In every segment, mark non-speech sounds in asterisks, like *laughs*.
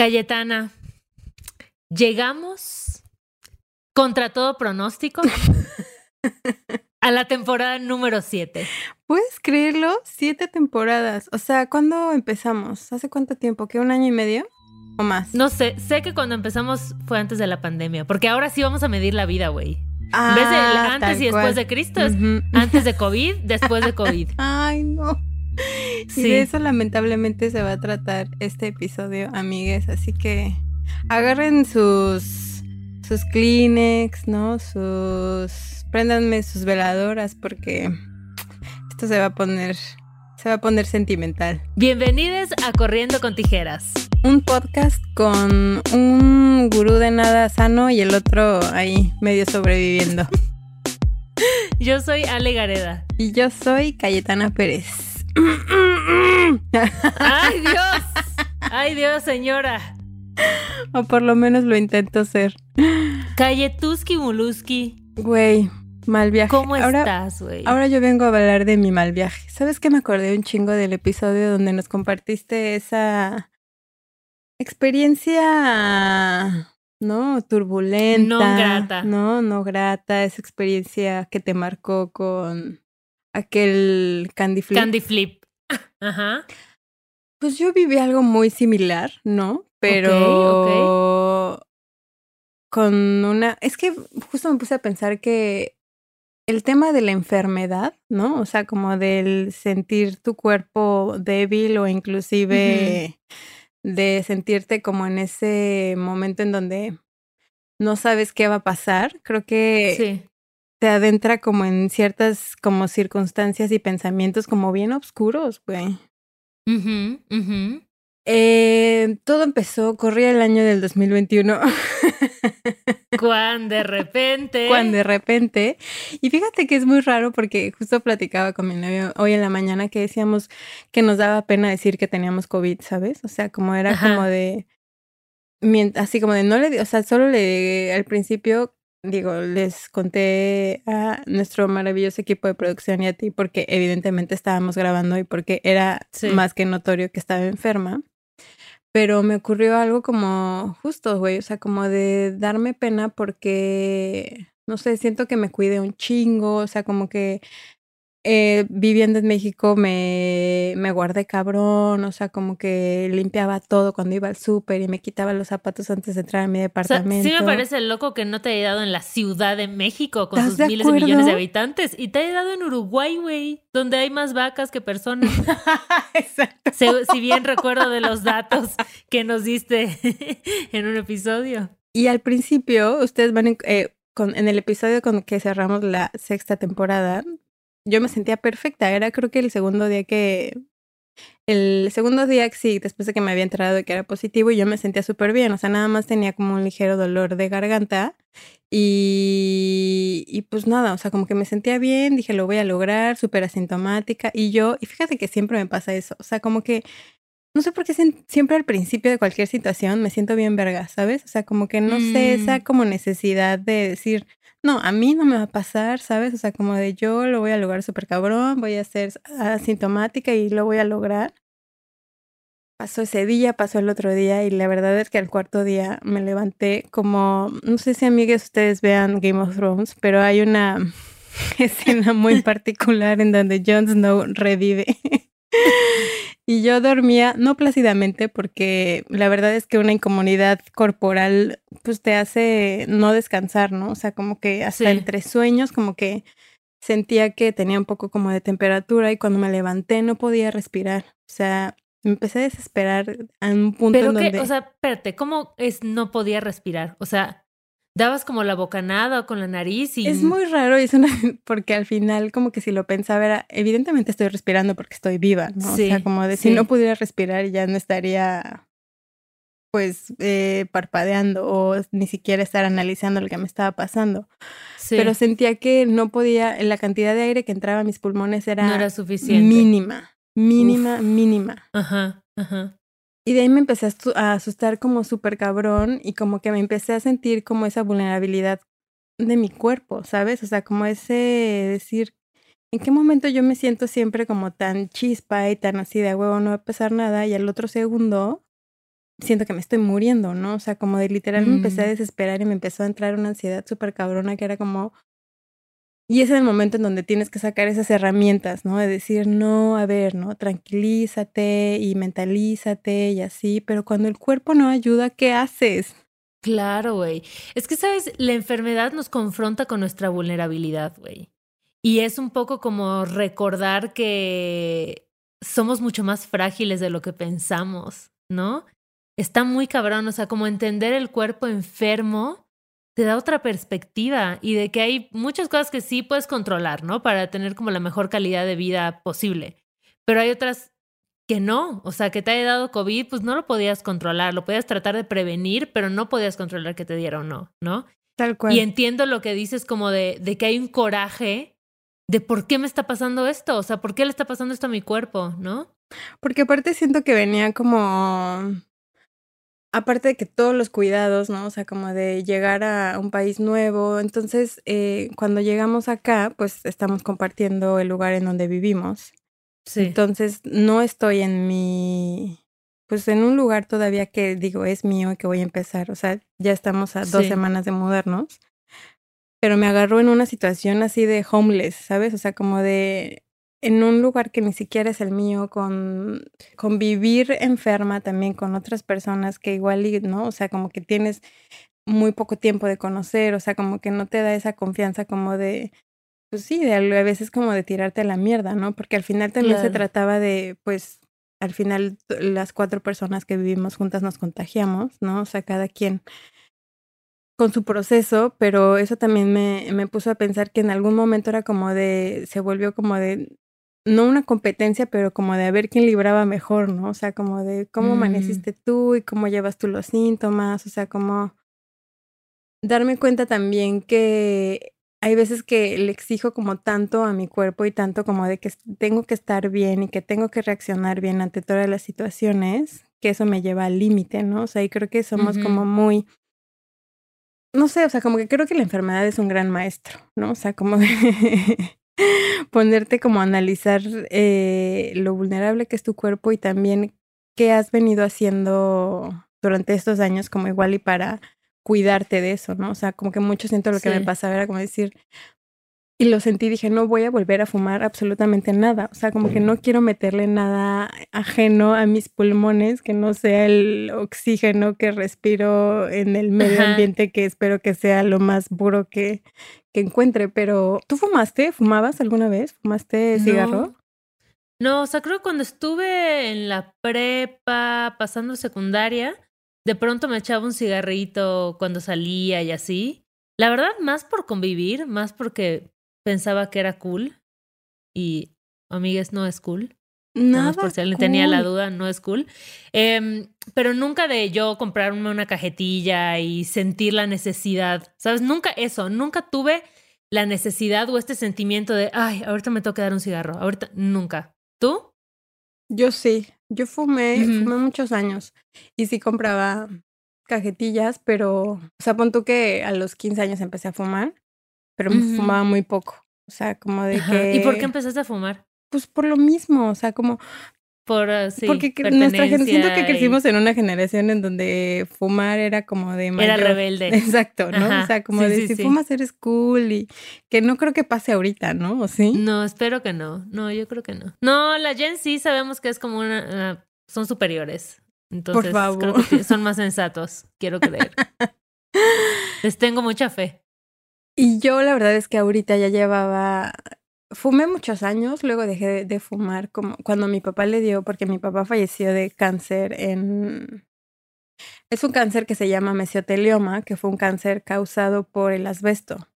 Cayetana, llegamos contra todo pronóstico *laughs* a la temporada número 7. ¿Puedes creerlo? Siete temporadas. O sea, ¿cuándo empezamos? ¿Hace cuánto tiempo? ¿Qué? ¿Un año y medio? ¿O más? No sé, sé que cuando empezamos fue antes de la pandemia, porque ahora sí vamos a medir la vida, güey. de Ah, antes tal y después cual. de Cristo, antes de COVID, después de COVID. *laughs* Ay, no. *laughs* Y Sí. de eso lamentablemente se va a tratar este episodio, amigues. Así que agarren sus sus Kleenex, ¿no? Sus préndanme sus veladoras porque esto se va a poner se va a poner sentimental. Bienvenidos a Corriendo con Tijeras. Un podcast con un gurú de nada sano y el otro ahí medio sobreviviendo. *laughs* Yo soy Ale Gareda. Y yo soy Cayetana Pérez. ¡Ay, Dios! ¡Ay, Dios, señora! o por lo menos lo intento ser. Cayetuski Muluski, Güey, mal viaje. ¿cómo ahora, estás, güey? ahora yo vengo a hablar de mi mal viaje. ¿Sabes qué me acordé un chingo del episodio donde nos compartiste esa experiencia, ¿no? Turbulenta. No grata. No, no grata. Esa experiencia que te marcó con aquel Candy Flip. Candy Flip. *laughs* Ajá. Pues yo viví algo muy similar, ¿no? Pero con una... Es que justo me puse a pensar que el tema de la enfermedad, ¿no? O sea, como del sentir tu cuerpo débil o inclusive de sentirte como en ese momento en donde no sabes qué va a pasar, creo que Sí. Te adentra como en ciertas como circunstancias y pensamientos como bien oscuros, güey. Eh, todo empezó, corría el año del 2021, *laughs* Cuando de repente. cuando de repente, y fíjate que es muy raro porque justo platicaba con mi novio hoy en la mañana que decíamos que nos daba pena decir que teníamos COVID, ¿sabes? O sea, como era Ajá. como de, así como de no le, di- o sea, solo le, al principio, digo, les conté a nuestro maravilloso equipo de producción y a ti porque evidentemente estábamos grabando y porque era Sí. más que notorio que estaba enferma. Pero me ocurrió algo como justo, güey, o sea, como de darme pena porque, no sé, siento que me cuidé un chingo, o sea, como que eh, viviendo en México me, me guardé cabrón, o sea, como que limpiaba todo cuando iba al súper y me quitaba los zapatos antes de entrar a mi O sea, departamento. sí me parece loco que no te haya dado en la Ciudad de México con ¿Estás sus de miles de millones de habitantes y te haya dado en Uruguay, güey, donde hay más vacas que personas. *laughs* Exacto. Se- si bien recuerdo de los datos que nos diste *laughs* en un episodio. Y al principio, ustedes van en, eh, con, en el episodio con que cerramos la sexta temporada, yo me sentía perfecta. Era creo que el segundo día que... El segundo día, sí, después de que me había enterado de que era positivo, yo me sentía súper bien. O sea, nada más tenía como un ligero dolor de garganta. Y, y pues nada, o sea, como que me sentía bien, dije, lo voy a lograr, súper asintomática. Y yo, y fíjate que siempre me pasa eso. O sea, como que no sé por qué siempre al principio de cualquier situación me siento bien verga, ¿sabes? O sea, como que no sé, esa Mm. como necesidad de decir, no, a mí no me va a pasar, ¿sabes? O sea, como de yo lo voy a lograr súper cabrón, voy a ser asintomática y lo voy a lograr. Pasó ese día, pasó el otro día y la verdad es que al cuarto día me levanté como, no sé si amigues ustedes vean Game of Thrones, pero hay una *laughs* escena muy *laughs* particular en donde Jon Snow revive. Y yo dormía, no plácidamente, porque la verdad es que una incomodidad corporal, pues te hace no descansar, ¿no? O sea, como que hasta Sí. entre sueños, como que sentía que tenía un poco como de temperatura y cuando me levanté no podía respirar. O sea, me empecé a desesperar a un punto Pero en que, donde... o sea, espérate, ¿cómo es no podía respirar? O sea, dabas como la bocanada o con la nariz y... Es muy raro y es una *laughs* porque al final como que si lo pensaba era evidentemente estoy respirando porque estoy viva, ¿no? Sí, o sea, como de si no pudiera respirar ya no estaría pues eh, parpadeando o ni siquiera estar analizando lo que me estaba pasando. Sí, Pero sentía que no podía, la cantidad de aire que entraba a mis pulmones era, no era suficiente. mínima, mínima, mínima. Ajá, ajá. Y de ahí me empecé a asustar como súper cabrón y como que me empecé a sentir como esa vulnerabilidad de mi cuerpo, ¿sabes? O sea, como ese decir, ¿en qué momento yo me siento siempre como tan chispa y tan así de "A huevo, no va a pasar nada? Y al otro segundo siento que me estoy muriendo, ¿no? O sea, como de literal me empecé a Mm. desesperar y me empezó a entrar una ansiedad súper cabrona que era como... Y es el momento en donde tienes que sacar esas herramientas, ¿no? De decir, no, a ver, ¿no? Tranquilízate y mentalízate y así, pero cuando el cuerpo no ayuda, ¿qué haces? Claro, güey. Es que, ¿sabes? La enfermedad nos confronta con nuestra vulnerabilidad, güey. Y es un poco como recordar que somos mucho más frágiles de lo que pensamos, ¿no? Está muy cabrón, o sea, como entender el cuerpo enfermo te da otra perspectiva y de que hay muchas cosas que sí puedes controlar, ¿no? Para tener como la mejor calidad de vida posible. Pero hay otras que no, o sea, que te haya dado COVID, pues no lo podías controlar, lo podías tratar de prevenir, pero no podías controlar que te diera o no, ¿no? Tal cual. Y entiendo lo que dices como de, de que hay un coraje de por qué me está pasando esto, o sea, por qué le está pasando esto a mi cuerpo, ¿no? Porque aparte siento que venía como... Aparte de que todos los cuidados, ¿no? O sea, como de llegar a un país nuevo. Entonces, eh, cuando llegamos acá, pues estamos compartiendo el lugar en donde vivimos. Sí. Entonces, no estoy en mi... Pues en un lugar todavía que digo es mío y que voy a empezar. O sea, ya estamos a dos Sí. semanas de mudarnos. Pero me agarró en una situación así de homeless, ¿sabes? O sea, como de en un lugar que ni siquiera es el mío, con, con vivir enferma también con otras personas que igual, ¿no? O sea, como que tienes muy poco tiempo de conocer, o sea, como que no te da esa confianza como de, pues sí, de, a veces como de tirarte a la mierda, ¿no? Porque al final también se trataba de, pues, al final las cuatro personas que vivimos juntas nos contagiamos, ¿no? O sea, cada quien con su proceso, pero eso también me, me puso a pensar que en algún momento era como de, se volvió como de, no una competencia, pero como de a ver quién libraba mejor, ¿no? O sea, como de cómo Mm. amaneciste tú y cómo llevas tú los síntomas, o sea, como darme cuenta también que hay veces que le exijo como tanto a mi cuerpo y tanto como de que tengo que estar bien y que tengo que reaccionar bien ante todas las situaciones, que eso me lleva al límite, ¿no? O sea, y creo que somos como muy no sé, o sea, como que creo que la enfermedad es un gran maestro, ¿no? O sea, como *laughs* de *laughs* ponerte como a analizar eh, lo vulnerable que es tu cuerpo y también qué has venido haciendo durante estos años como igual y para cuidarte de eso, ¿no? O sea, como que mucho siento lo que me pasaba era como decir, y lo sentí, dije, no voy a volver a fumar absolutamente nada. O sea, como que no quiero meterle nada ajeno a mis pulmones, que no sea el oxígeno que respiro en el medio Ajá. ambiente, que espero que sea lo más puro que, que encuentre. Pero, ¿tú fumaste? ¿Fumabas alguna vez? ¿Fumaste cigarro? No. No, o sea, creo que cuando estuve en la prepa, pasando secundaria, de pronto me echaba un cigarrito cuando salía y así. La verdad, más por convivir, más porque pensaba que era cool. Y, amigues, no es cool. Nada por si alguien tenía la duda, no es cool. Em, pero nunca de yo comprarme una cajetilla y sentir la necesidad, ¿sabes? Nunca eso, nunca tuve la necesidad o este sentimiento de, ay, ahorita me toca dar un cigarro, ahorita, nunca. ¿Tú? Yo sí, yo fumé, fumé muchos años y sí compraba cajetillas, pero, o sea, pon tú que a los 15 años empecé a fumar, pero Ujú. fumaba muy poco. O sea, como de Ajá. que... ¿Y por qué empezaste a fumar? Pues por lo mismo, o sea, como... Por, uh, sí, porque nuestra gen- siento que y- crecimos en una generación en donde fumar era como de Era mayor... rebelde. *laughs* Exacto, ¿no? Ajá, O sea, como sí, de sí, si fumas eres cool y que no creo que pase ahorita, ¿no? ¿O sí? No, espero que no. No, yo creo que no. No, la Gen sí sabemos que es como una. ah, son superiores. Entonces, creo favor. que son más sensatos, quiero creer. *laughs* Les tengo mucha fe. Y yo la verdad es que ahorita ya llevaba, fumé muchos años, luego dejé de, de fumar como cuando mi papá le dio, porque mi papá falleció de cáncer en... Es un cáncer que se llama mesotelioma, que fue un cáncer causado por el asbesto.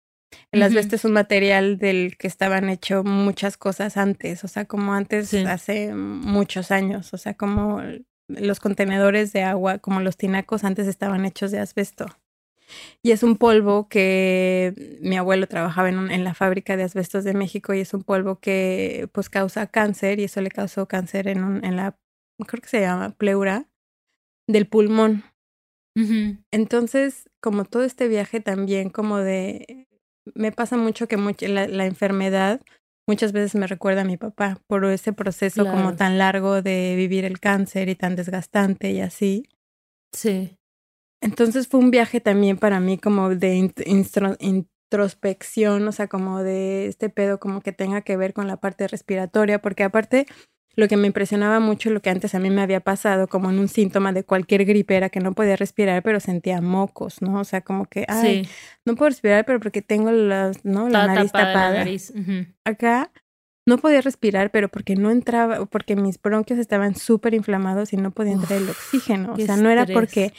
El asbesto es un material del que estaban hecho muchas cosas antes, o sea, como antes, Sí. hace muchos años, o sea, como los contenedores de agua, como los tinacos antes estaban hechos de asbesto. Y es un polvo que mi abuelo trabajaba en, un- en la fábrica de asbestos de México y es un polvo que pues causa cáncer y eso le causó cáncer en, un, en la, creo que se llama pleura, del pulmón. Entonces, como todo este viaje también, como de, me pasa mucho que much- la, la enfermedad muchas veces me recuerda a mi papá por ese proceso como tan largo de vivir el cáncer y tan desgastante y así. Sí. Entonces fue un viaje también para mí como de introspección, o sea, como de este pedo como que tenga que ver con la parte respiratoria, porque aparte lo que me impresionaba mucho, lo que antes a mí me había pasado, como en un síntoma de cualquier gripe, era que no podía respirar, pero sentía mocos, ¿no? O sea, como que, ay, no puedo respirar, pero porque tengo las, ¿no? la nariz tapada. Acá no podía respirar, pero porque no entraba, porque mis bronquios estaban súper inflamados y no podía entrar el oxígeno. O sea, no era porque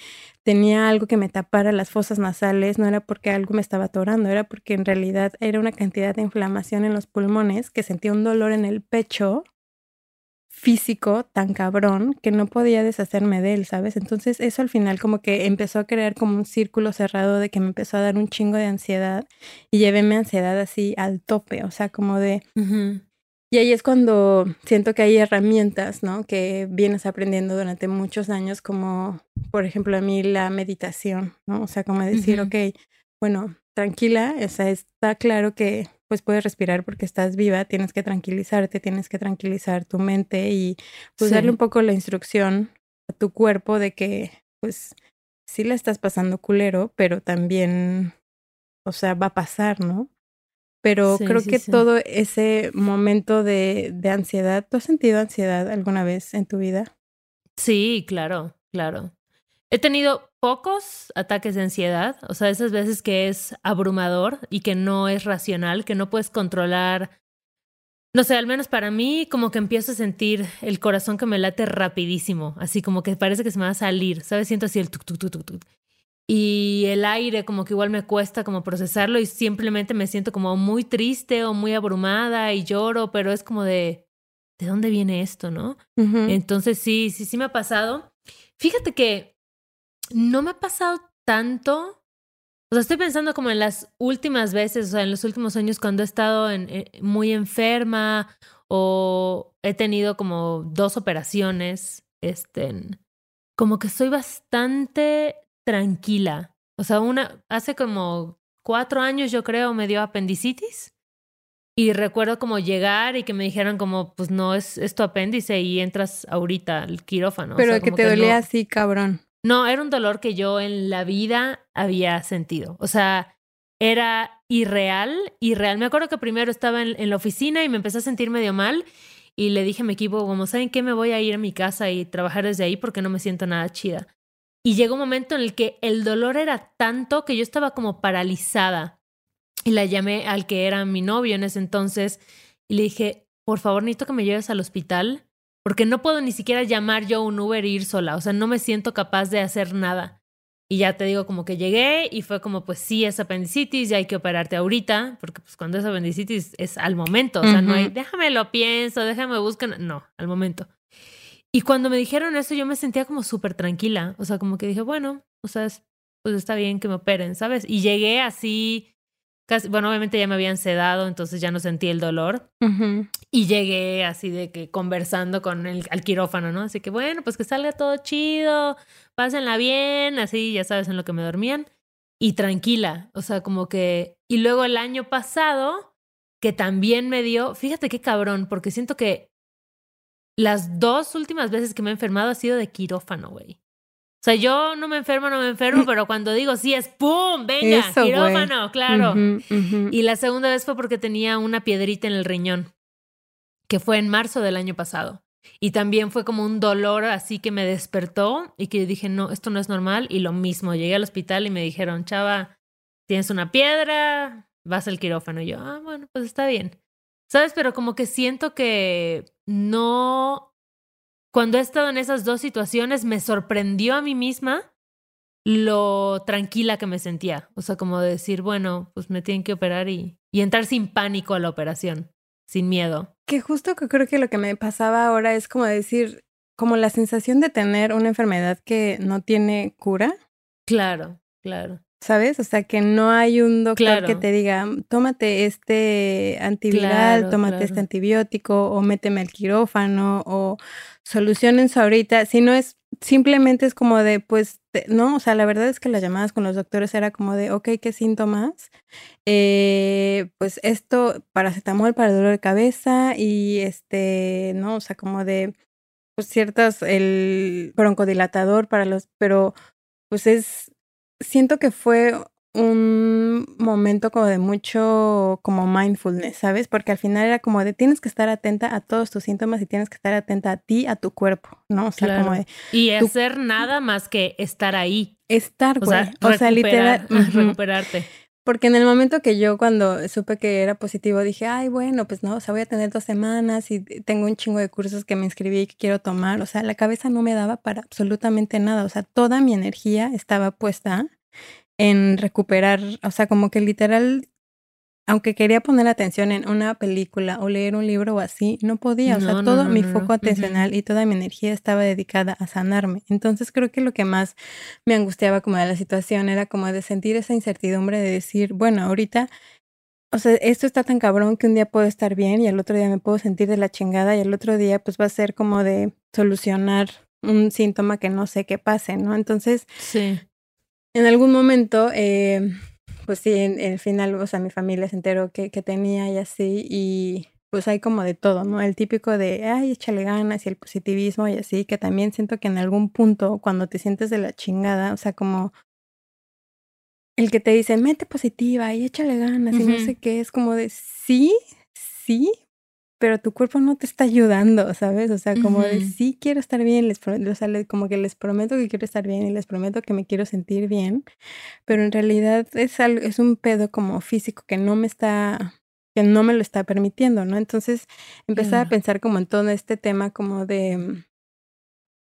tenía algo que me tapara las fosas nasales, no era porque algo me estaba atorando, era porque en realidad era una cantidad de inflamación en los pulmones que sentía un dolor en el pecho físico tan cabrón que no podía deshacerme de él, ¿sabes? Entonces eso al final como que empezó a crear como un círculo cerrado de que me empezó a dar un chingo de ansiedad y llevé mi ansiedad así al tope, o sea, como de... Y ahí es cuando siento que hay herramientas, ¿no? Que vienes aprendiendo durante muchos años, como por ejemplo a mí la meditación, ¿no? O sea, como decir, ok, bueno, tranquila, o sea, está claro que pues puedes respirar porque estás viva, tienes que tranquilizarte, tienes que tranquilizar tu mente y pues darle un poco la instrucción a tu cuerpo de que pues sí la estás pasando culero, pero también, o sea, va a pasar, ¿no? Pero creo que todo ese momento de, de ansiedad, ¿tú has sentido ansiedad alguna vez en tu vida? Sí, claro, claro. He tenido pocos ataques de ansiedad, o sea, esas veces que es abrumador y que no es racional, que no puedes controlar. No sé, al menos para mí, como que empiezo a sentir el corazón que me late rapidísimo, así como que parece que se me va a salir, ¿sabes? Siento así el tuk, tuk, tuk, tuk, tuk. Y el aire, como que igual me cuesta como procesarlo y simplemente me siento como muy triste o muy abrumada y lloro, pero es como de, ¿de dónde viene esto, no? Entonces sí, sí, sí me ha pasado. Fíjate que no me ha pasado tanto. O sea, estoy pensando como en las últimas veces, o sea, en los últimos años cuando he estado en, eh, muy enferma o he tenido como dos operaciones, este, como que estoy bastante tranquila. O sea, una, hace como cuatro años yo creo me dio apendicitis y recuerdo como llegar y que me dijeran como, pues no, es, es tu apéndice y entras ahorita al quirófano. Pero que te dolía así, cabrón. No, era un dolor que yo en la vida había sentido. O sea, era irreal, irreal. Me acuerdo que primero estaba en, la oficina y me empecé a sentir medio mal y le dije a mi equipo, como, ¿saben qué? Me voy a ir a mi casa y trabajar desde ahí porque no me siento nada chida. Y llegó un momento en el que el dolor era tanto que yo estaba como paralizada. Y la llamé al que era mi novio en ese entonces y le dije, por favor, necesito que me lleves al hospital porque no puedo ni siquiera llamar yo un Uber e ir sola, o sea, no me siento capaz de hacer nada. Y ya te digo, como que llegué y fue como, pues sí, es apendicitis, ya hay que operarte ahorita, porque pues cuando es apendicitis es al momento, o sea, no hay, déjame lo pienso, déjame buscar, no, al momento. Y cuando me dijeron eso, yo me sentía como súper tranquila, o sea, como que dije, bueno, o sea, pues está bien que me operen, ¿sabes? Y llegué así bueno, obviamente ya me habían sedado, entonces ya no sentí el dolor. Y llegué así de que conversando con el al quirófano, ¿no? Así que bueno, pues que salga todo chido, pásenla bien, así, ya sabes, en lo que me dormían. Y tranquila, o sea, como que... Y luego el año pasado, que también me dio, fíjate qué cabrón, porque siento que las dos últimas veces que me he enfermado ha sido de quirófano, güey. O sea, yo no me enfermo, no me enfermo, pero cuando digo sí es ¡pum! Venga, quirófano, claro. Y la segunda vez fue porque tenía una piedrita en el riñón, que fue en marzo del año pasado. Y también fue como un dolor así que me despertó y que dije, no, esto no es normal. Y lo mismo, llegué al hospital y me dijeron, chava, tienes una piedra, vas al quirófano. Y yo, ah, bueno, pues está bien. ¿Sabes? Pero como que siento que no cuando he estado en esas dos situaciones, me sorprendió a mí misma lo tranquila que me sentía. O sea, como decir, bueno, pues me tienen que operar y, y entrar sin pánico a la operación, sin miedo. Que justo que creo que lo que me pasaba ahora es como decir, como la sensación de tener una enfermedad que no tiene cura. Claro, claro. ¿Sabes? O sea, que no hay un doctor que te diga, tómate este antiviral, tómate este antibiótico, o méteme al quirófano, o soluciones ahorita, si no es simplemente es como de, pues, no, o sea, la verdad es que las llamadas con los doctores era como de, ok, ¿qué síntomas? Eh, pues esto, paracetamol para dolor de cabeza y este, no, o sea, como de, pues ciertas, el broncodilatador para los, pero pues es, siento que fue un momento como de mucho como mindfulness, ¿sabes? Porque al final era como de tienes que estar atenta a todos tus síntomas y tienes que estar atenta a ti, a tu cuerpo, ¿no? O sea, como de y hacer nada más que estar ahí. Estar, güey. O sea, literal *laughs* recuperarte. Porque en el momento que yo cuando supe que era positivo dije, ay, bueno, pues no, o sea, voy a tener dos semanas y tengo un chingo de cursos que me inscribí y que quiero tomar. O sea, la cabeza no me daba para absolutamente nada. O sea, toda mi energía estaba puesta en recuperar, o sea, como que literal, aunque quería poner atención en una película o leer un libro o así, no podía, o sea, todo mi foco atencional y toda mi energía estaba dedicada a sanarme. Entonces creo que lo que más me angustiaba como de la situación era como de sentir esa incertidumbre de decir, bueno, ahorita o sea, esto está tan cabrón que un día puedo estar bien y al otro día me puedo sentir de la chingada y al otro día pues va a ser como de solucionar un síntoma que no sé qué pase, ¿no? Entonces, sí en algún momento, eh, pues sí, en, el final, o sea, mi familia se enteró que, que tenía y así, y pues hay como de todo, ¿no? El típico de, ay, échale ganas y el positivismo y así, que también siento que en algún punto, cuando te sientes de la chingada, o sea, como el que te dice, mete positiva y échale ganas y no sé qué, es como de, sí, sí, pero tu cuerpo no te está ayudando, ¿sabes? O sea, como de sí quiero estar bien, les o sea, como que les prometo que quiero estar bien y les prometo que me quiero sentir bien, pero en realidad es algo, es un pedo como físico que no me está que no me lo está permitiendo, ¿no? Entonces empecé a pensar como en todo este tema como de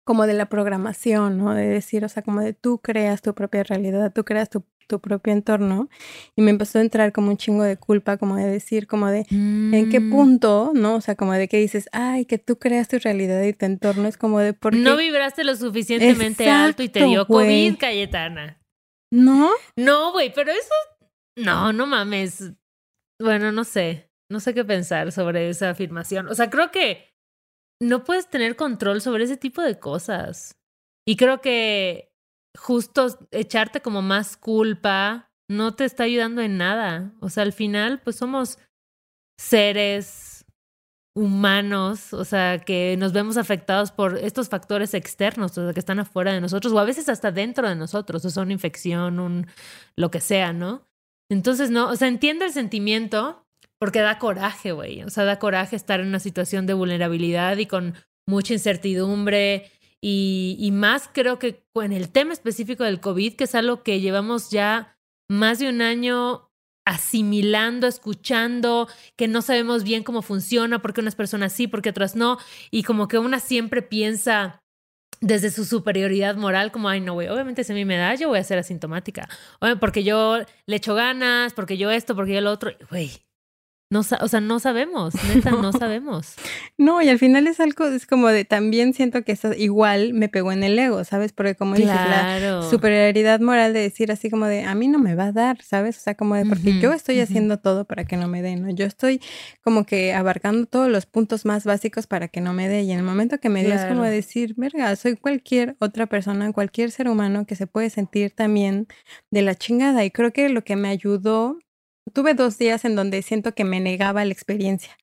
como de la programación, ¿no? De decir, o sea, como de tú creas tu propia realidad, tú creas tu tu propio entorno y me empezó a entrar como un chingo de culpa, como de decir, como de en qué mm. punto, ¿no? O sea, como de que dices, ay, que tú creas tu realidad y tu entorno, es como de por No vibraste lo suficientemente alto y te dio COVID, Cayetana. ¿No? No, güey, pero eso, no, no mames. Bueno, no sé, no sé qué pensar sobre esa afirmación. O sea, creo que no puedes tener control sobre ese tipo de cosas. Y creo que justo echarte como más culpa no te está ayudando en nada. O sea, al final, pues somos seres humanos, o sea, que nos vemos afectados por estos factores externos, o sea, que están afuera de nosotros, o a veces hasta dentro de nosotros, o sea, una infección, un lo que sea, ¿no? Entonces, no, o sea, entiendo el sentimiento porque da coraje, güey, o sea, da coraje estar en una situación de vulnerabilidad y con mucha incertidumbre y, más creo que en el tema específico del COVID, que es algo que llevamos ya más de un año asimilando, escuchando, que no sabemos bien cómo funciona, porque unas personas sí, porque otras no, y como que una siempre piensa desde su superioridad moral, como, ay, no, güey, obviamente si a mí me da, yo voy a ser asintomática, porque yo le echo ganas, porque yo esto, porque yo lo otro, güey, no, o sea, no sabemos, neta, *laughs* no. sabemos. No, y al final es algo, es como de, también siento que eso igual me pegó en el ego, ¿sabes? Porque como dices, la superioridad moral de decir así como de, a mí no me va a dar, ¿sabes? O sea, como de, porque yo estoy haciendo todo para que no me dé, ¿no? Yo estoy como que abarcando todos los puntos más básicos para que no me dé. Y en el momento que me dio es como decir, verga, soy cualquier otra persona, cualquier ser humano que se puede sentir también de la chingada. Y creo que lo que me ayudó tuve dos días en donde siento que me negaba la experiencia.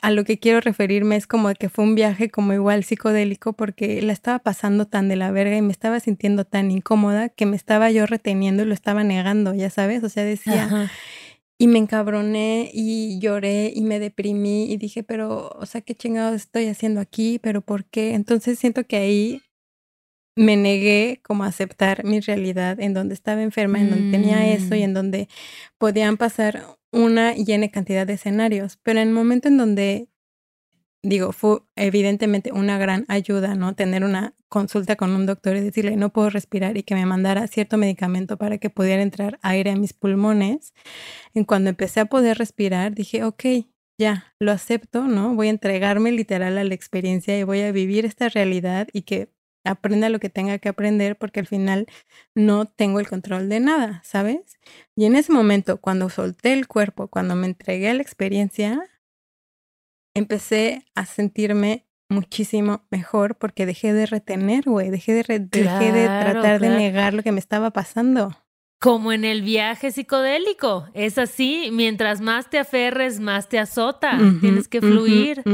A lo que quiero referirme es como que fue un viaje como igual psicodélico porque la estaba pasando tan de la verga y me estaba sintiendo tan incómoda que me estaba yo reteniendo y lo estaba negando, ya sabes, o sea, decía... Y me encabroné y lloré y me deprimí y dije, pero, o sea, ¿qué chingados estoy haciendo aquí? ¿Pero por qué? Entonces siento que ahí me negué como a aceptar mi realidad en donde estaba enferma, en donde tenía eso y mm. en donde podían pasar una llena cantidad de escenarios. Pero en el momento en donde, digo, fue evidentemente una gran ayuda, ¿no? Tener una consulta con un doctor y decirle, no puedo respirar y que me mandara cierto medicamento para que pudiera entrar aire a mis pulmones. En cuando empecé a poder respirar, dije, ok, ya, lo acepto, ¿no? Voy a entregarme literal a la experiencia y voy a vivir esta realidad y que aprenda lo que tenga que aprender porque al final no tengo el control de nada, ¿sabes? Y en ese momento, cuando solté el cuerpo, cuando me entregué a la experiencia, empecé a sentirme muchísimo mejor porque dejé de retener, güey, dejé de, dejé de tratar de negar lo que me estaba pasando. Como en el viaje psicodélico, es así, mientras más te aferres, más te azota, tienes que fluir.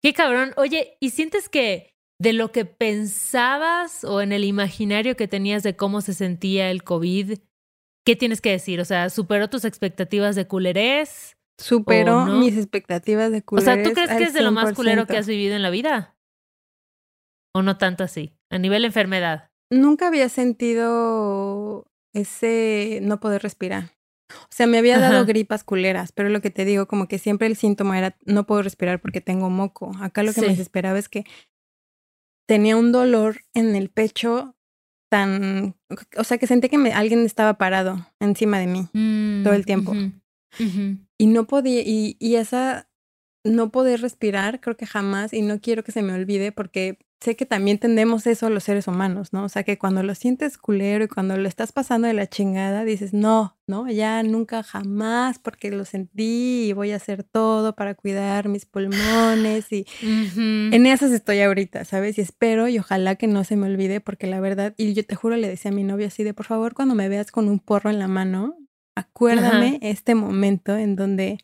Qué cabrón. Oye, ¿y sientes que de lo que pensabas o en el imaginario que tenías de cómo se sentía el COVID, ¿qué tienes que decir? O sea, ¿superó tus expectativas de culerés? Superó mis expectativas de culerés. O sea, ¿tú crees que es de lo más culero que has vivido en la vida? ¿O no tanto así? A nivel enfermedad. Nunca había sentido ese no poder respirar. O sea, me había dado gripas culeras, pero lo que te digo, como que siempre el síntoma era no puedo respirar porque tengo moco. Acá lo que me desesperaba es que tenía un dolor en el pecho tan, o sea, que sentí que me, alguien estaba parado encima de mí todo el mm, tiempo. Y no podía, y, y esa no poder respirar, creo que jamás, y no quiero que se me olvide porque sé que también tendemos eso los seres humanos, ¿no? O sea, que cuando lo sientes culero y cuando lo estás pasando de la chingada, dices, no, no, ya nunca jamás, porque lo sentí y voy a hacer todo para cuidar mis pulmones y en esas estoy ahorita, ¿sabes? Y espero y ojalá que no se me olvide, porque la verdad, y yo te juro, le decía a mi novia así de, por favor, cuando me veas con un porro en la mano, acuérdame este momento en donde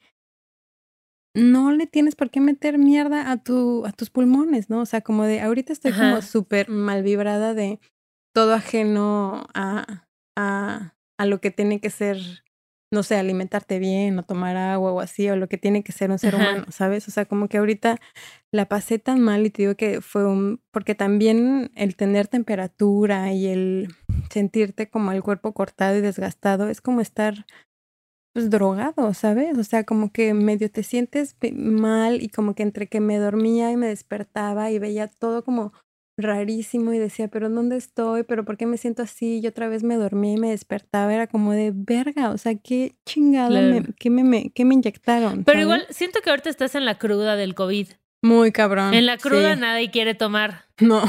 no le tienes por qué meter mierda a, tu, a tus pulmones, ¿no? O sea, como de, ahorita estoy como súper mal vibrada de todo ajeno a, a, a lo que tiene que ser, no sé, alimentarte bien o tomar agua o así, o lo que tiene que ser un ser humano, ¿sabes? O sea, como que ahorita la pasé tan mal y te digo que fue un, porque también el tener temperatura y el sentirte como el cuerpo cortado y desgastado es como estar pues drogado, ¿sabes? O sea, como que medio te sientes mal y como que entre que me dormía y me despertaba y veía todo como rarísimo y decía, pero ¿dónde estoy? ¿Pero por qué me siento así? Y otra vez me dormí y me despertaba, era como de verga, o sea, qué chingado, me, qué, me, me, me inyectaron. Pero igual, siento que ahorita estás en la cruda del COVID. Muy cabrón. En la cruda nadie quiere tomar. No.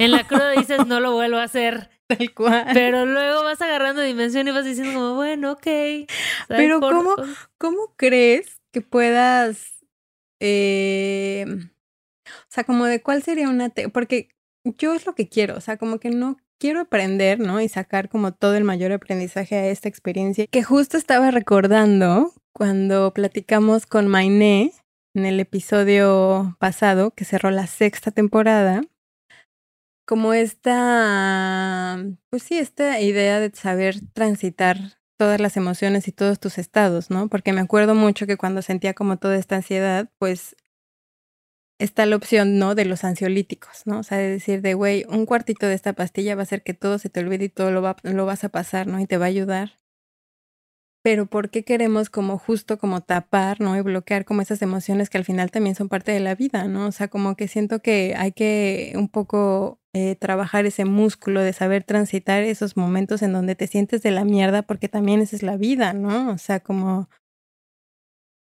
En la cruda *laughs* dices, no lo vuelvo a hacer. Tal cual. Pero luego vas agarrando dimensión y vas diciendo como, bueno, ok. Pero ¿cómo, ¿cómo crees que puedas... Eh, o sea, como de cuál sería una... Porque yo es lo que quiero, o sea, como que no quiero aprender, ¿no? Y sacar como todo el mayor aprendizaje a esta experiencia. Que justo estaba recordando cuando platicamos con Mainé en el episodio pasado, que cerró la sexta temporada, como esta, pues sí, esta idea de saber transitar todas las emociones y todos tus estados, ¿no? Porque me acuerdo mucho que cuando sentía como toda esta ansiedad, pues está la opción, ¿no? De los ansiolíticos, ¿no? O sea, de decir de, güey, un cuartito de esta pastilla va a hacer que todo se te olvide y todo lo, va, lo vas a pasar, ¿no? Y te va a ayudar pero ¿por qué queremos como justo como tapar, ¿no? Y bloquear como esas emociones que al final también son parte de la vida, ¿no? O sea, como que siento que hay que un poco eh, trabajar ese músculo de saber transitar esos momentos en donde te sientes de la mierda, porque también esa es la vida, ¿no? O sea, como...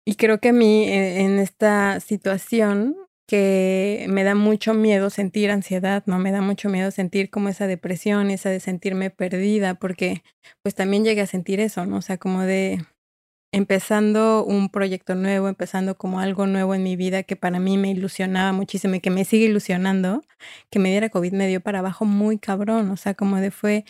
Y creo que a mí eh, en esta situación que me da mucho miedo sentir ansiedad, ¿no? Me da mucho miedo sentir como esa depresión, esa de sentirme perdida, porque pues también llegué a sentir eso, ¿no? O sea, como de empezando un proyecto nuevo, empezando como algo nuevo en mi vida que para mí me ilusionaba muchísimo y que me sigue ilusionando, que me diera COVID me dio para abajo muy cabrón, o sea, como de fue,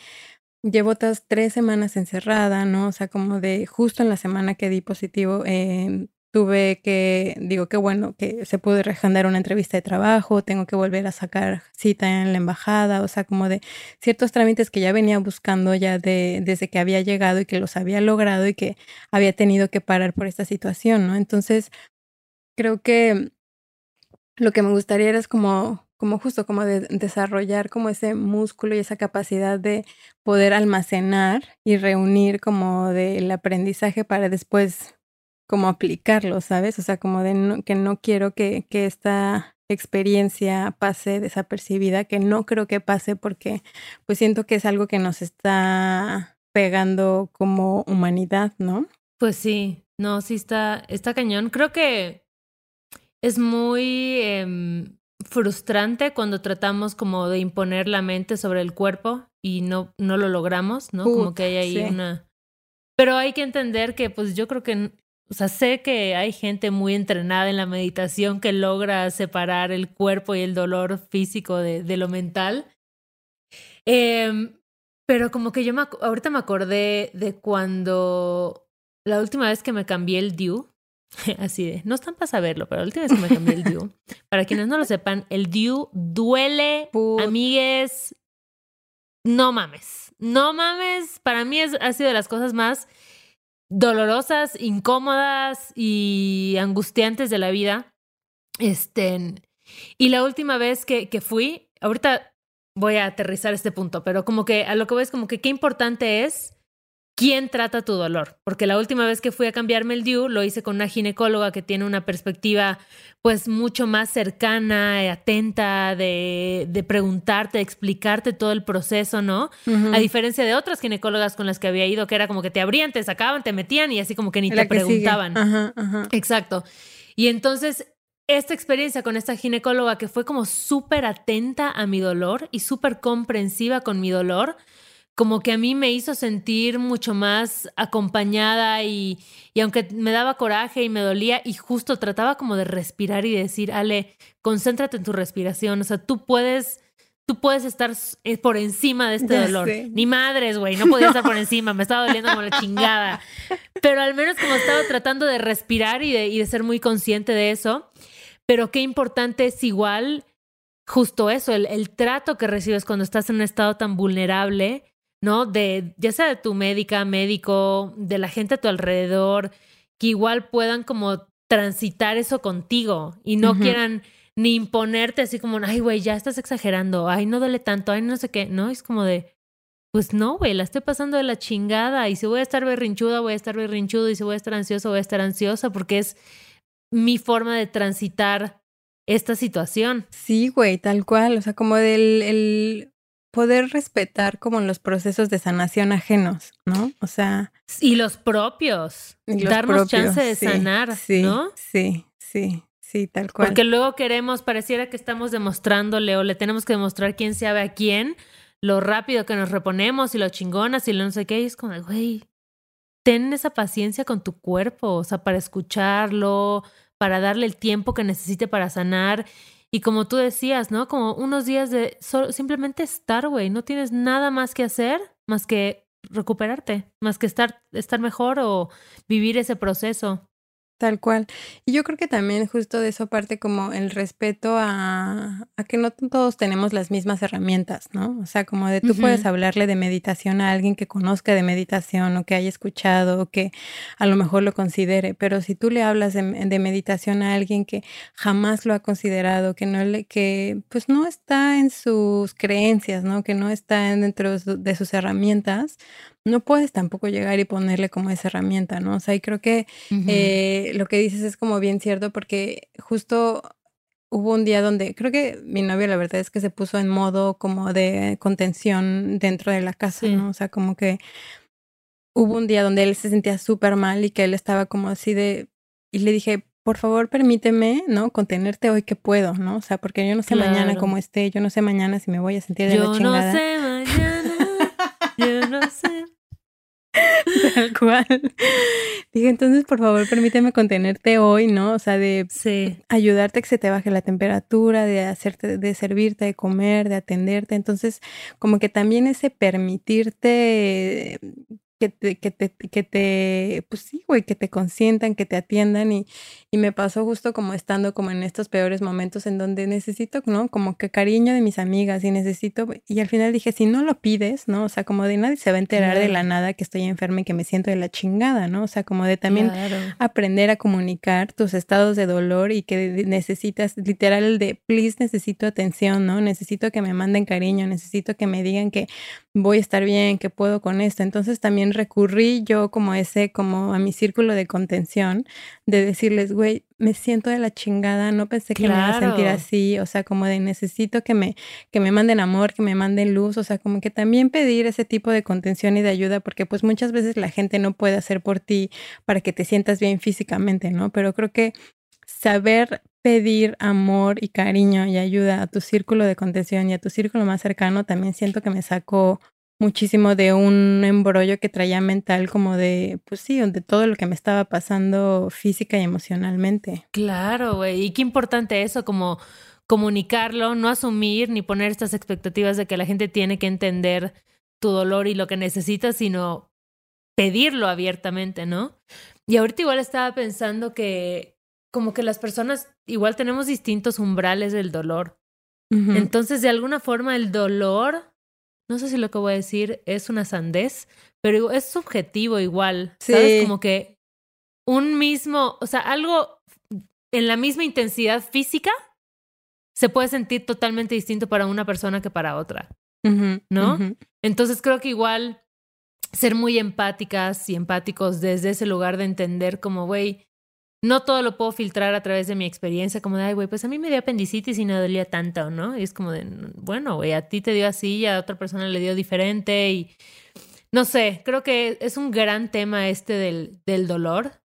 llevo otras tres semanas encerrada, ¿no? O sea, como de justo en la semana que di positivo, eh, tuve que, digo, qué bueno que se pudo reagendar una entrevista de trabajo, tengo que volver a sacar cita en la embajada, o sea, como de ciertos trámites que ya venía buscando ya de, desde que había llegado y que los había logrado y que había tenido que parar por esta situación, ¿no? Entonces, creo que lo que me gustaría era como, como justo, como de desarrollar como ese músculo y esa capacidad de poder almacenar y reunir como del aprendizaje para después como aplicarlo, ¿sabes? O sea, como de que no quiero que, que esta experiencia pase desapercibida, que no creo que pase porque pues siento que es algo que nos está pegando como humanidad, ¿no? Pues sí, no, sí está, está cañón. Creo que es muy em, frustrante cuando tratamos como de imponer la mente sobre el cuerpo y no, no lo logramos, ¿no? como que hay ahí una... Pero hay que entender que pues yo creo que o sea, sé que hay gente muy entrenada en la meditación que logra separar el cuerpo y el dolor físico de, de lo mental. Em, pero como que yo me, ahorita me acordé de cuando la última vez que me cambié el DIU, *laughs* Así de, no están para saberlo, pero la última vez que me cambié el DIU, *laughs* para quienes no lo sepan, el DIU duele, amigues, no mames, no mames, para mí es, ha sido de las cosas más dolorosas, incómodas y angustiantes de la vida. Este, y la última vez que, que fui, ahorita voy a aterrizar este punto, pero como que a lo que voy es como que qué importante es quién trata tu dolor. Porque la última vez que fui a cambiarme el DIU lo hice con una ginecóloga que tiene una perspectiva pues mucho más cercana, y atenta de, de preguntarte, de explicarte todo el proceso, ¿no? A diferencia de otras ginecólogas con las que había ido, que era como que te abrían, te sacaban, te metían y así como que ni te preguntaban. Exacto. Y entonces esta experiencia con esta ginecóloga que fue como súper atenta a mi dolor y súper comprensiva con mi dolor, como que a mí me hizo sentir mucho más acompañada y, y, aunque me daba coraje y me dolía y justo trataba como de respirar y decir, Ale, concéntrate en tu respiración, o sea, tú puedes, tú puedes estar eh, por encima de este dolor. Ni madres, güey, no podía *laughs* estar por encima, me estaba doliendo como la chingada. Pero al menos como estaba tratando de respirar y de, y de ser muy consciente de eso, pero qué importante es igual justo eso, el, el trato que recibes cuando estás en un estado tan vulnerable ¿no? De, ya sea de tu médica, médico, de la gente a tu alrededor, que igual puedan como transitar eso contigo y no quieran ni imponerte así como, ay, güey, ya estás exagerando, ay, no duele tanto, ay, no sé qué, ¿no? Es como de, pues no, güey, la estoy pasando de la chingada y si voy a estar berrinchuda, voy a estar berrinchudo y si voy a estar ansiosa, voy a estar ansiosa porque es mi forma de transitar esta situación. Sí, güey, tal cual, o sea, como del el poder respetar como los procesos de sanación ajenos, ¿no? O sea... Y los propios. darnos chance de sanar, sí, ¿no? Sí, sí, sí, tal cual. Porque luego queremos, pareciera que estamos demostrándole o le tenemos que demostrar quién sabe a quién, lo rápido que nos reponemos y lo chingonas y lo no sé qué. Y es como, güey, ten esa paciencia con tu cuerpo, o sea, para escucharlo, para darle el tiempo que necesite para sanar y como tú decías, ¿no? Como unos días de simplemente estar, güey. No tienes nada más que hacer más que recuperarte, más que estar, estar mejor o vivir ese proceso. Tal cual. Y yo creo que también justo de eso parte como el respeto a, a, que no todos tenemos las mismas herramientas, ¿no? O sea, como de tú puedes hablarle de meditación a alguien que conozca de meditación o que haya escuchado o que a lo mejor lo considere, pero si tú le hablas de, de meditación a alguien que jamás lo ha considerado, que no le, que pues no está en sus creencias, ¿no? Que no está dentro de sus herramientas, no puedes tampoco llegar y ponerle como esa herramienta, ¿no? O sea, y creo que eh, lo que dices es como bien cierto porque justo hubo un día donde creo que mi novio la verdad es que se puso en modo como de contención dentro de la casa, ¿no? O sea, como que hubo un día donde él se sentía súper mal y que él estaba como así de... Y le dije, por favor, permíteme, ¿no? Contenerte hoy que puedo, ¿no? O sea, porque yo no sé mañana cómo esté, yo no sé mañana si me voy a sentir de la chingada. Yo no sé mañana, sé. *laughs* Tal cual. Dije, entonces, por favor, permíteme contenerte hoy, ¿no? O sea, de ayudarte a que se te baje la temperatura, de hacerte, de servirte, de comer, de atenderte. Entonces, como que también ese permitirte que te, que te, que te, pues sí, güey, que te consientan, que te atiendan y, y me pasó justo como estando como en estos peores momentos en donde necesito, ¿no? Como que cariño de mis amigas y necesito, y al final dije, si no lo pides, ¿no? O sea, como de nadie se va a enterar de la nada que estoy enferma y que me siento de la chingada, ¿no? O sea, como de también aprender a comunicar tus estados de dolor y que necesitas, literal, el de, please, necesito atención, ¿no? Necesito que me manden cariño, necesito que me digan que voy a estar bien, que puedo con esto. Entonces también recurrí yo como ese, como a mi círculo de contención, de decirles, güey, me siento de la chingada, no pensé que me iba a sentir así, o sea, como de necesito que me, que me manden amor, que me manden luz, o sea, como que también pedir ese tipo de contención y de ayuda, porque pues muchas veces la gente no puede hacer por ti para que te sientas bien físicamente, ¿no? Pero creo que saber pedir amor y cariño y ayuda a tu círculo de contención y a tu círculo más cercano, también siento que me sacó muchísimo de un embrollo que traía mental como de, pues sí, de todo lo que me estaba pasando física y emocionalmente. Claro, güey, y qué importante eso, como comunicarlo, no asumir ni poner estas expectativas de que la gente tiene que entender tu dolor y lo que necesitas, sino pedirlo abiertamente, ¿no? Y ahorita igual estaba pensando que como que las personas igual tenemos distintos umbrales del dolor. Entonces, de alguna forma, el dolor, no sé si lo que voy a decir es una sandez, pero es subjetivo igual. ¿Sabes? Como que un mismo, o sea, algo en la misma intensidad física se puede sentir totalmente distinto para una persona que para otra. ¿No? Entonces creo que igual ser muy empáticas y empáticos desde ese lugar de entender como, güey, no todo lo puedo filtrar a través de mi experiencia, como de, ay, güey, pues a mí me dio apendicitis y no dolía tanto, ¿no? Y es como de, bueno, güey, a ti te dio así y a otra persona le dio diferente y no sé, creo que es un gran tema este del, del dolor.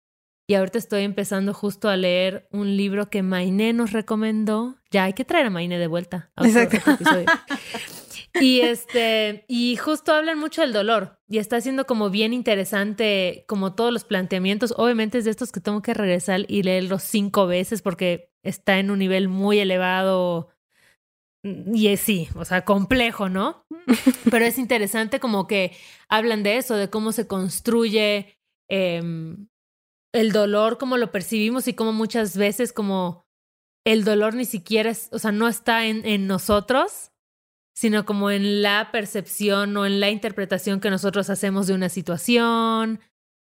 Y ahorita estoy empezando justo a leer un libro que Mainé nos recomendó. Ya hay que traer a Mainé de vuelta. A Exacto. *laughs* Y este, y justo hablan mucho del dolor y está haciendo como bien interesante como todos los planteamientos. Obviamente es de estos que tengo que regresar y leerlos cinco veces porque está en un nivel muy elevado y es sí, o sea, complejo, ¿no? *laughs* Pero es interesante como que hablan de eso, de cómo se construye em, el dolor, cómo lo percibimos y cómo muchas veces como el dolor ni siquiera es, o sea, no está en, en nosotros, sino como en la percepción o en la interpretación que nosotros hacemos de una situación,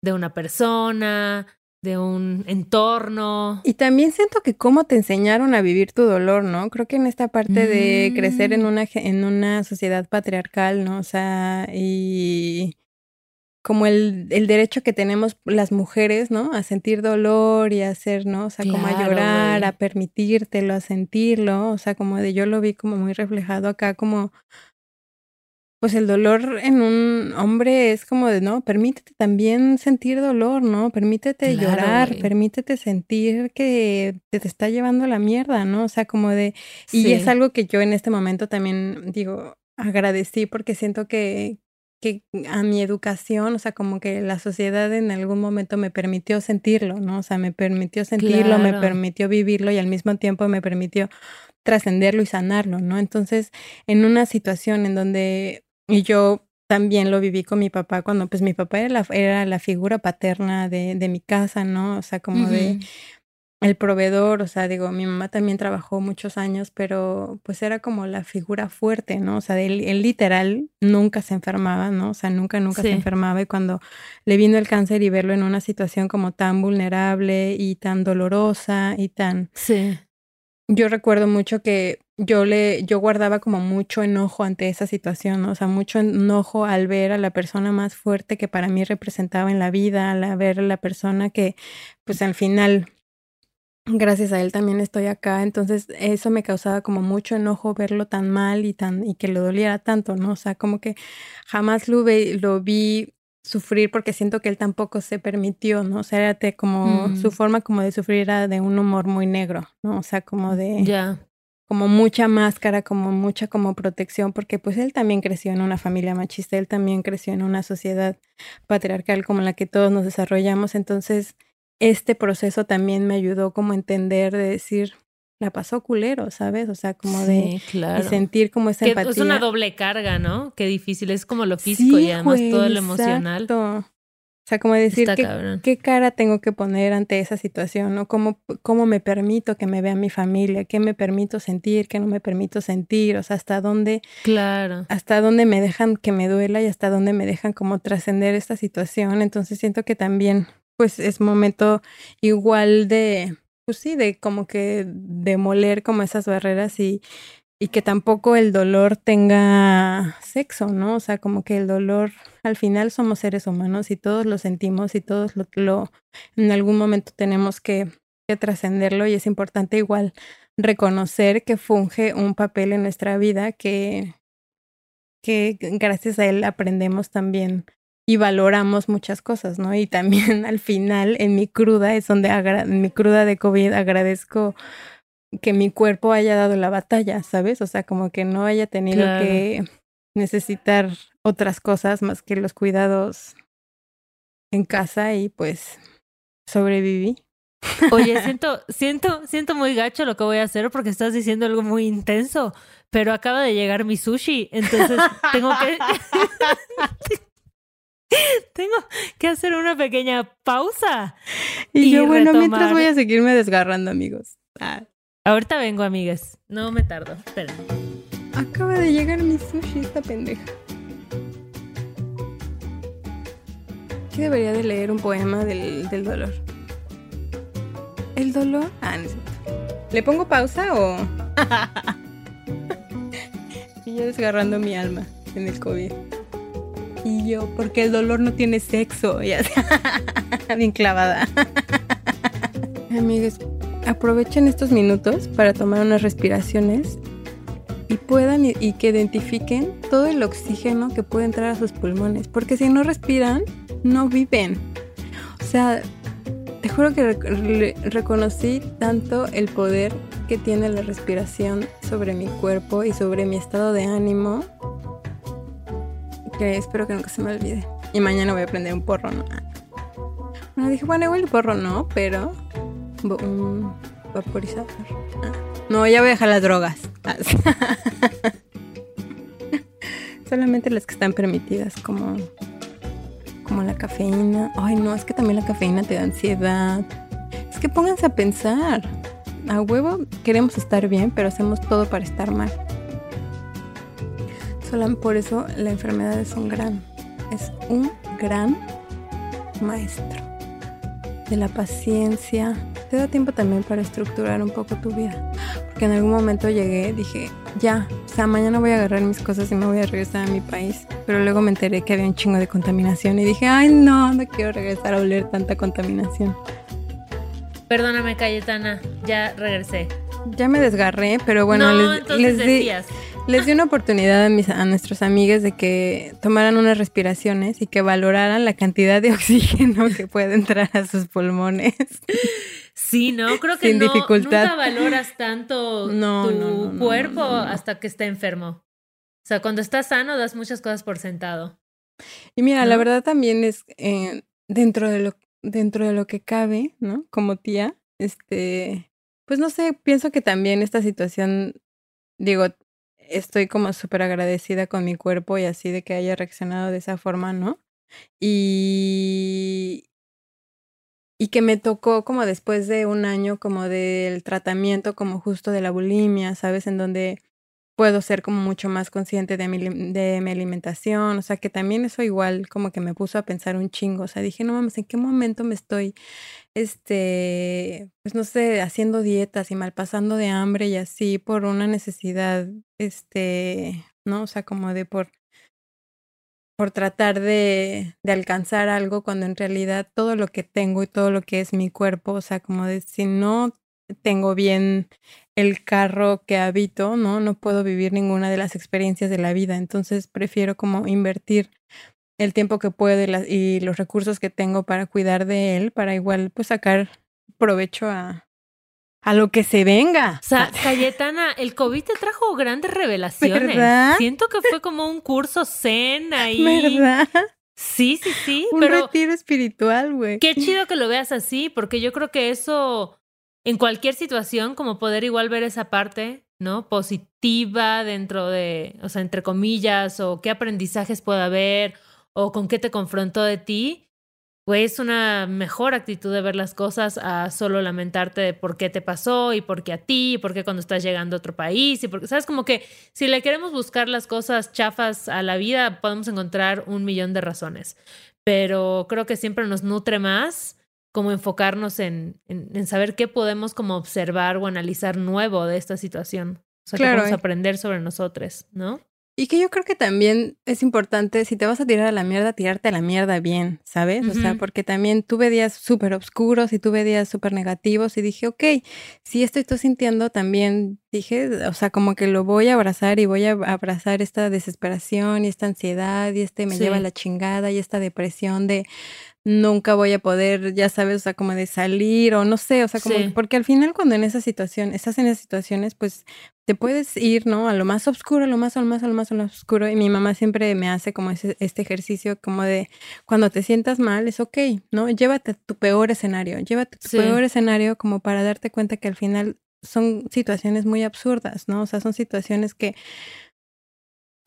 de una persona, de un entorno. Y también siento que cómo te enseñaron a vivir tu dolor, ¿no? Creo que en esta parte de crecer en mm. una, en una sociedad patriarcal, ¿no? O sea, y como el, el, derecho que tenemos las mujeres, ¿no? A sentir dolor y a hacer, ¿no? O sea, como a llorar, a permitírtelo, a sentirlo. O sea, como de yo lo vi como muy reflejado acá, como pues el dolor en un hombre es como de, no, permítete también sentir dolor, ¿no? Permítete llorar, permítete sentir que te, te está llevando la mierda, ¿no? O sea, como de, y es algo que yo en este momento también digo, agradecí porque siento que, que a mi educación, o sea, como que la sociedad en algún momento me permitió sentirlo, ¿no? O sea, me permitió sentirlo, me permitió vivirlo y al mismo tiempo me permitió trascenderlo y sanarlo, ¿no? Entonces, en una situación en donde y yo también lo viví con mi papá cuando pues mi papá era la, era la figura paterna de, de mi casa, ¿no? O sea, como de el proveedor, o sea, digo, mi mamá también trabajó muchos años, pero pues era como la figura fuerte, ¿no? O sea, él, literal nunca se enfermaba, ¿no? O sea, nunca, nunca se enfermaba y cuando le vino el cáncer y verlo en una situación como tan vulnerable y tan dolorosa y tan... Sí. Yo recuerdo mucho que yo le, yo guardaba como mucho enojo ante esa situación, ¿no? o sea, mucho enojo al ver a la persona más fuerte que para mí representaba en la vida, al ver a la persona que, pues al final gracias a él también estoy acá, entonces eso me causaba como mucho enojo verlo tan mal y tan y que le doliera tanto, ¿no? O sea, como que jamás lo, lo vi sufrir porque siento que él tampoco se permitió, ¿no? O sea, era como su mm. forma como de sufrir era de un humor muy negro, ¿no? O sea, como de Ya. como mucha máscara, como mucha como protección, porque pues él también creció en una familia machista, él también creció en una sociedad patriarcal como la que todos nos desarrollamos, entonces este proceso también me ayudó como a entender de decir, la pasó culero, ¿sabes? O sea, como de, sentir como esa empatía. Es una doble carga, ¿no? Qué difícil, es como lo físico y además todo lo emocional. O sea, como decir, ¿qué, cara tengo que poner ante esa situación? ¿no? ¿Cómo, ¿Cómo me permito que me vea mi familia? ¿Qué me permito sentir? ¿Qué no me permito sentir? O sea, ¿hasta dónde? Claro. ¿Hasta dónde me dejan que me duela y hasta dónde me dejan como trascender esta situación? Entonces siento que también pues es momento igual de, pues sí, de como que demoler como esas barreras y, y que tampoco el dolor tenga sexo, ¿no? O sea, como que el dolor, al final somos seres humanos y todos lo sentimos y todos lo, en algún momento tenemos que, que trascenderlo y es importante igual reconocer que funge un papel en nuestra vida que, que gracias a él aprendemos también y valoramos muchas cosas, ¿no? Y también *laughs* al final, en mi cruda, es donde en mi cruda de COVID agradezco que mi cuerpo haya dado la batalla, ¿sabes? O sea, como que no haya tenido que necesitar otras cosas más que los cuidados en casa y pues sobreviví. Oye, *laughs* siento, siento, siento muy gacho lo que voy a hacer porque estás diciendo algo muy intenso, pero acaba de llegar mi sushi, entonces tengo que *laughs* *laughs* Tengo que hacer una pequeña pausa. Y, yo, bueno, mientras voy a seguirme desgarrando, amigos. Ah. Ahorita vengo, amigas. No me tardo. Espera. Acaba de llegar mi sushi, esta pendeja. ¿Qué debería de leer un poema del, del dolor? ¿El dolor? Ah, no ¿Le pongo pausa o...? *laughs* y yo desgarrando mi alma en el COVID. Y yo, porque el dolor no tiene sexo. Ya *laughs* Bien clavada. Amigos, aprovechen estos minutos para tomar unas respiraciones y puedan y, que identifiquen todo el oxígeno que puede entrar a sus pulmones. Porque si no respiran, no viven. O sea, te juro que reconocí tanto el poder que tiene la respiración sobre mi cuerpo y sobre mi estado de ánimo espero que nunca se me olvide. Y mañana voy a prender un porro, ¿no? Bueno, dije, bueno, igual el porro no, pero un vaporizador. Ah. No, ya voy a dejar las drogas. *laughs* Solamente las que están permitidas, como, como la cafeína. Ay, no, es que también la cafeína te da ansiedad. Es que pónganse a pensar. A huevo queremos estar bien, pero hacemos todo para estar mal. Solo por eso la enfermedad es un gran, es un gran maestro de la paciencia. Te da tiempo también para estructurar un poco tu vida. Porque en algún momento llegué, dije, ya, o sea, mañana voy a agarrar mis cosas y me voy a regresar a mi país. Pero luego me enteré que había un chingo de contaminación y dije, ay, no, no quiero regresar a oler tanta contaminación. Perdóname, Cayetana, ya regresé. Ya me desgarré, pero bueno, les, les di, les di una oportunidad a, mis, a nuestros amigos de que tomaran unas respiraciones y que valoraran la cantidad de *laughs* oxígeno que puede entrar a sus pulmones. Sí, no, creo que no, nunca valoras tanto *laughs* tu cuerpo hasta que está enfermo. O sea, cuando estás sano das muchas cosas por sentado. Y mira, la verdad también es eh, dentro de lo dentro de lo que cabe, ¿no? Como tía, este, pues no sé, pienso que también esta situación, digo, estoy como súper agradecida con mi cuerpo y así de que haya reaccionado de esa forma, ¿no? Y, y que me tocó como después de un año como del tratamiento como justo de la bulimia, ¿sabes? En donde puedo ser como mucho más consciente de mi, de mi alimentación, o sea que también eso igual como que me puso a pensar un chingo, o sea, dije, no mames, ¿en qué momento me estoy, este, pues no sé, haciendo dietas y mal pasando de hambre y así por una necesidad, este, ¿no? O sea, como de por por tratar de, de alcanzar algo cuando en realidad todo lo que tengo y todo lo que es mi cuerpo, o sea, como de si no tengo bien el carro que habito, ¿no? No puedo vivir ninguna de las experiencias de la vida. Entonces prefiero como invertir el tiempo que puedo y, los recursos que tengo para cuidar de él, para igual pues sacar provecho a, a lo que se venga. O sea, *laughs* Cayetana, el COVID te trajo grandes revelaciones. ¿Verdad? Siento que fue como un curso zen ahí. ¿Verdad? Sí, sí, sí. Un retiro espiritual, güey. Qué chido que lo veas así, porque yo creo que eso en cualquier situación, como poder igual ver esa parte, ¿no? Positiva dentro de, o sea, entre comillas, o qué aprendizajes puede haber, o con qué te confrontó de ti, pues es una mejor actitud de ver las cosas a solo lamentarte de por qué te pasó y por qué a ti, y por qué cuando estás llegando a otro país, y porque, ¿sabes? Como que si le queremos buscar las cosas chafas a la vida, podemos encontrar un millón de razones, pero creo que siempre nos nutre más como enfocarnos en, en, saber qué podemos como observar o analizar nuevo de esta situación. O sea, claro, podemos aprender sobre nosotros, ¿no? Y que yo creo que también es importante, si te vas a tirar a la mierda, tirarte a la mierda bien, ¿sabes? O sea, porque también tuve días súper oscuros y tuve días súper negativos y dije, ok, si esto estoy sintiendo, también dije, o sea, como que lo voy a abrazar y voy a abrazar esta desesperación y esta ansiedad y este me lleva a la chingada y esta depresión de nunca voy a poder, ya sabes, o sea, como de salir o no sé, o sea, como, porque al final cuando en esa situación, estás en esas situaciones, pues te puedes ir, ¿no? A lo más oscuro, a lo más, a lo más, a lo más, a lo más oscuro. Y mi mamá siempre me hace como ese, este ejercicio como de cuando te sientas mal, es ok, ¿no? Llévate tu peor escenario, llévate tu peor escenario como para darte cuenta que al final son situaciones muy absurdas, ¿no? O sea, son situaciones que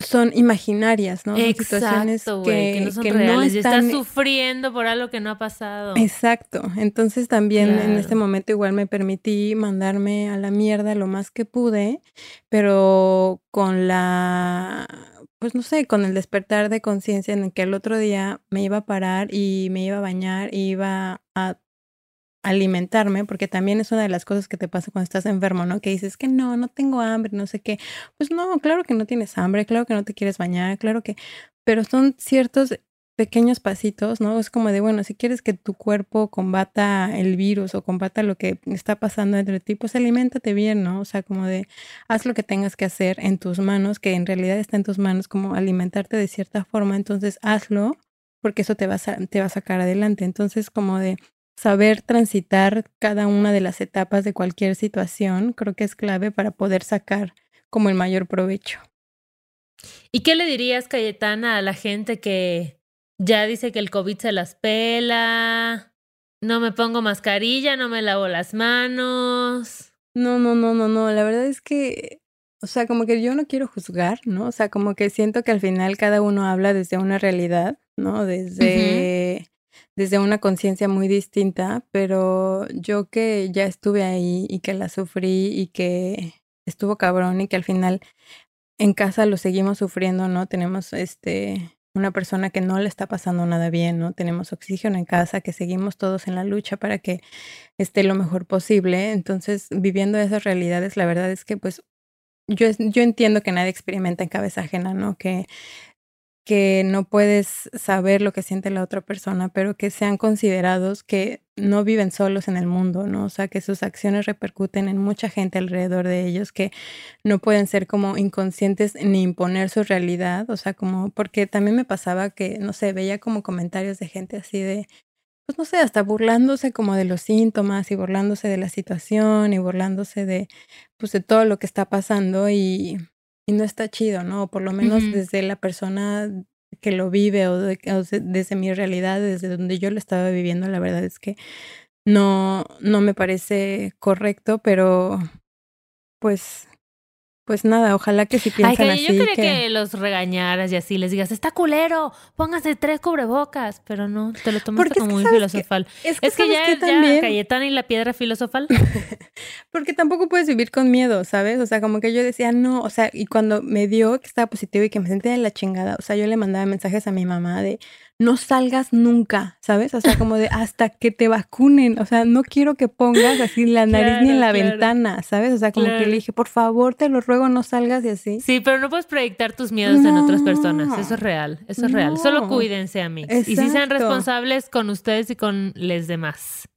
son imaginarias, ¿no? Situaciones que, no son reales. están... estás sufriendo por algo que no ha pasado. Exacto. Entonces también en este momento igual me permití mandarme a la mierda lo más que pude, pero con la, pues no sé, con el despertar de conciencia en el que el otro día me iba a parar y me iba a bañar y iba a alimentarme, porque también es una de las cosas que te pasa cuando estás enfermo, ¿no? Que dices que no, no tengo hambre, no sé qué. Pues no, claro que no tienes hambre, claro que no te quieres bañar, claro que, pero son ciertos pequeños pasitos, ¿no? Es como de, bueno, si quieres que tu cuerpo combata el virus o combata lo que está pasando entre ti, pues aliméntate bien, ¿no? O sea, como de, haz lo que tengas que hacer en tus manos, que en realidad está en tus manos, como alimentarte de cierta forma, entonces hazlo, porque eso te va a, te va a sacar adelante. Entonces, como de, saber transitar cada una de las etapas de cualquier situación creo que es clave para poder sacar como el mayor provecho. ¿Y qué le dirías, Cayetana, a la gente que ya dice que el COVID se las pela? No me pongo mascarilla, no me lavo las manos. No, no, no, no, no. La verdad es que, o sea, como que yo no quiero juzgar, ¿no? O sea, como que siento que al final cada uno habla desde una realidad, ¿no? Desde desde una conciencia muy distinta, pero yo que ya estuve ahí y que la sufrí y que estuvo cabrón y que al final en casa lo seguimos sufriendo, ¿no? Tenemos este una persona que no le está pasando nada bien, ¿no? Tenemos oxígeno en casa, que seguimos todos en la lucha para que esté lo mejor posible. Entonces, viviendo esas realidades, la verdad es que pues yo, yo entiendo que nadie experimenta en cabeza ajena, ¿no? Que que no puedes saber lo que siente la otra persona, pero que sean considerados que no viven solos en el mundo, ¿no? O sea, que sus acciones repercuten en mucha gente alrededor de ellos, que no pueden ser como inconscientes ni imponer su realidad, o sea, como, porque también me pasaba que, no sé, veía como comentarios de gente así de, pues no sé, hasta burlándose como de los síntomas y burlándose de la situación y burlándose de, pues de todo lo que está pasando y y no está chido, ¿no? por lo menos desde la persona que lo vive o, desde mi realidad, desde donde yo lo estaba viviendo, la verdad es que no, no me parece correcto, pero pues pues nada, ojalá que si piensan Ay, que Yo quería que... los regañaras y así les digas, está culero, póngase tres cubrebocas, pero no, te lo tomaste como muy filosofal. es que, ya, ya Cayetana y la piedra filosofal. *laughs* Porque tampoco puedes vivir con miedo, ¿sabes? O sea, como que yo decía, no, o sea, y cuando me dio que estaba positivo y que me sentía de la chingada, o sea, yo le mandaba mensajes a mi mamá de, no salgas nunca, ¿sabes? O sea, como de hasta que te vacunen, o sea, no quiero que pongas así la nariz ni en la ventana, ¿sabes? O sea, como que le dije, por favor, te lo ruego, no salgas y así. Sí, pero no puedes proyectar tus miedos en otras personas, eso es real, eso es real. Solo cuídense, amigos. Y si sean responsables con ustedes y con los demás.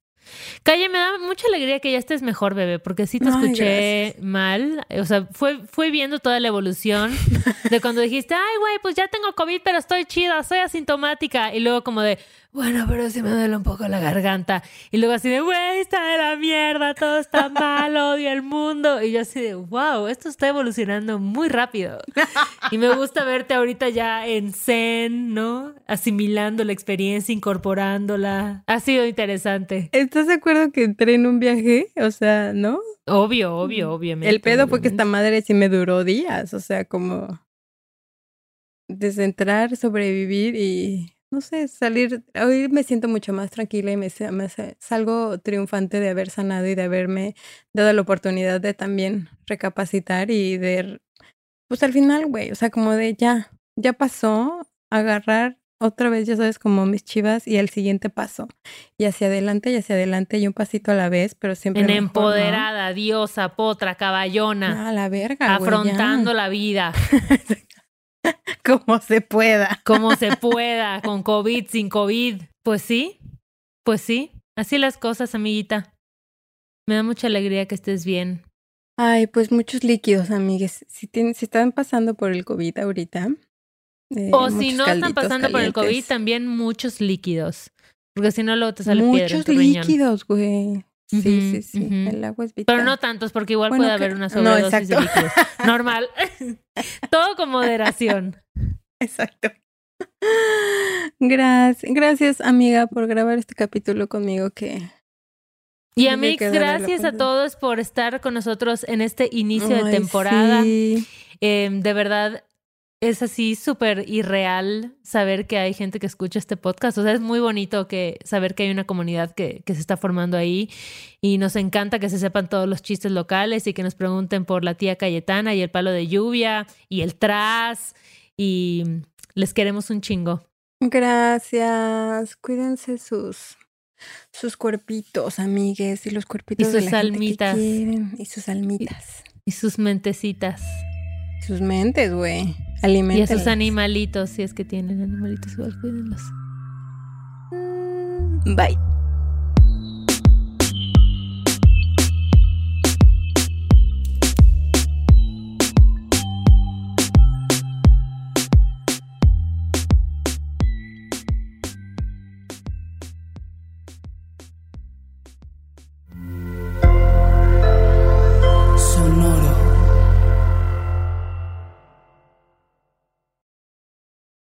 Calle, me da mucha alegría que ya estés mejor, bebé, porque sí te escuché mal. O sea, fue, fue viendo toda la evolución de cuando dijiste, ay, güey, pues ya tengo COVID, pero estoy chida, soy asintomática. Y luego como de, bueno, pero sí me duele un poco la garganta. Y luego así de, güey, está de la mierda, todo está *laughs* mal, odio el mundo. Y yo así de, wow, esto está evolucionando muy rápido. *laughs* Y me gusta verte ahorita ya en Zen, ¿no? Asimilando la experiencia, incorporándola. Ha sido interesante. ¿Estás de acuerdo que entré en un viaje? O sea, ¿no? Obvio, obvio, obviamente. El pedo fue que esta madre sí me duró días, o sea, como desde entrar, sobrevivir y no sé, salir, hoy me siento mucho más tranquila y me, me, salgo triunfante de haber sanado y de haberme dado la oportunidad de también recapacitar y de, pues al final, güey, o sea, como de ya, ya pasó, agarrar otra vez, ya sabes, como mis chivas y el siguiente paso. Y hacia adelante y hacia adelante y un pasito a la vez, pero siempre. En empoderada, diosa, potra, caballona. A la verga. Afrontando la vida. *laughs* *laughs* Como se pueda. Como se pueda, con COVID, sin COVID. Pues sí, pues sí. Así las cosas, amiguita. Me da mucha alegría que estés bien. Ay, pues muchos líquidos, amigues. Si, si están pasando por el COVID ahorita. Eh, o si no están pasando por el COVID, también muchos líquidos. Porque si no, luego te sale Muchos líquidos, güey. Sí, sí, sí. El agua es vital. Pero no tantos, porque igual puede haber una *laughs* sobredosis de líquidos. Normal. *laughs* Todo con moderación. *laughs* Exacto. Gracias, gracias amiga por grabar este capítulo conmigo que... Y amigos, gracias a todos por estar con nosotros en este inicio de temporada. Em, de verdad, es así súper irreal saber que hay gente que escucha este podcast. O sea, es muy bonito que saber que hay una comunidad que, que, se está formando ahí y nos encanta que se sepan todos los chistes locales y que nos pregunten por la tía Cayetana y el palo de lluvia y el tras y les queremos un chingo. Gracias. Cuídense sus sus cuerpitos, amigues, y los cuerpitos y sus de la almitas. Gente que quieren, y sus almitas. Y, y sus mentecitas. Sus mentes, güey. Y a sus animalitos, si es que tienen animalitos, igual cuídenlos. Bye.